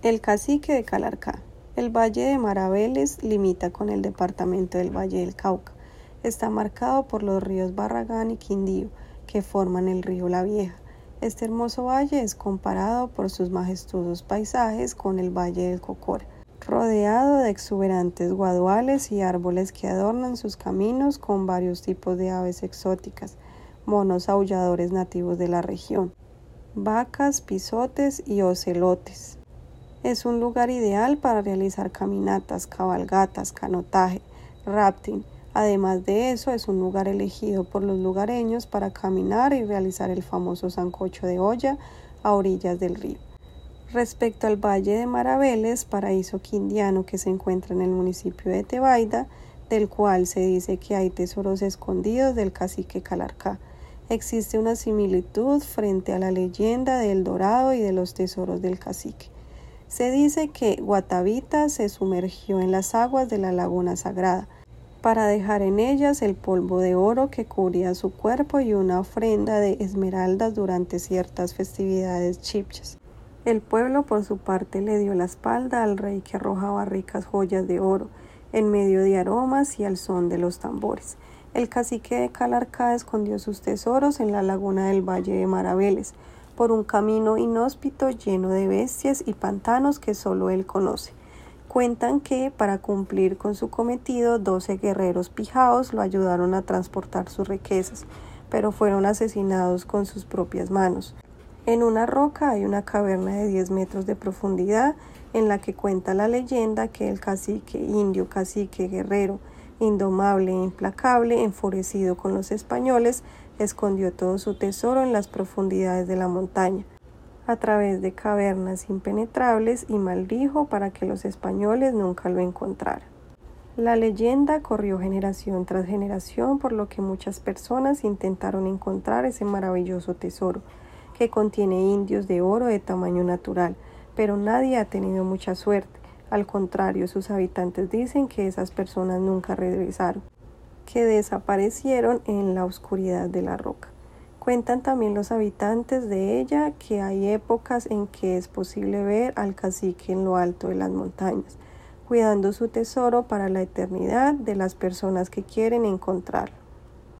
El cacique de Calarcá. El Valle de Maraveles limita con el departamento del Valle del Cauca. Está marcado por los ríos Barragán y Quindío, que forman el río La Vieja. Este hermoso valle es comparado por sus majestuosos paisajes con el Valle del Cocora, rodeado de exuberantes guaduales y árboles que adornan sus caminos con varios tipos de aves exóticas, monos aulladores nativos de la región, vacas, pisotes y ocelotes. Es un lugar ideal para realizar caminatas, cabalgatas, canotaje, rafting. Además de eso, es un lugar elegido por los lugareños para caminar y realizar el famoso sancocho de olla a orillas del río. Respecto al Valle de Maraveles, paraíso quindiano que se encuentra en el municipio de Tebaida, del cual se dice que hay tesoros escondidos del cacique Calarcá. Existe una similitud frente a la leyenda del Dorado y de los tesoros del cacique. Se dice que Guatavita se sumergió en las aguas de la laguna sagrada para dejar en ellas el polvo de oro que cubría su cuerpo y una ofrenda de esmeraldas durante ciertas festividades chipchas. El pueblo por su parte le dio la espalda al rey que arrojaba ricas joyas de oro en medio de aromas y al son de los tambores. El cacique de Calarcá escondió sus tesoros en la laguna del Valle de Maraveles, por un camino inhóspito lleno de bestias y pantanos que solo él conoce. Cuentan que, para cumplir con su cometido, doce guerreros pijaos lo ayudaron a transportar sus riquezas, pero fueron asesinados con sus propias manos. En una roca hay una caverna de 10 metros de profundidad en la que cuenta la leyenda que el cacique indio, cacique guerrero, indomable e implacable, enfurecido con los españoles, escondió todo su tesoro en las profundidades de la montaña, a través de cavernas impenetrables y maldijo para que los españoles nunca lo encontraran. La leyenda corrió generación tras generación, por lo que muchas personas intentaron encontrar ese maravilloso tesoro, que contiene indios de oro de tamaño natural, pero nadie ha tenido mucha suerte. Al contrario, sus habitantes dicen que esas personas nunca regresaron que desaparecieron en la oscuridad de la roca. Cuentan también los habitantes de ella que hay épocas en que es posible ver al cacique en lo alto de las montañas, cuidando su tesoro para la eternidad de las personas que quieren encontrarlo.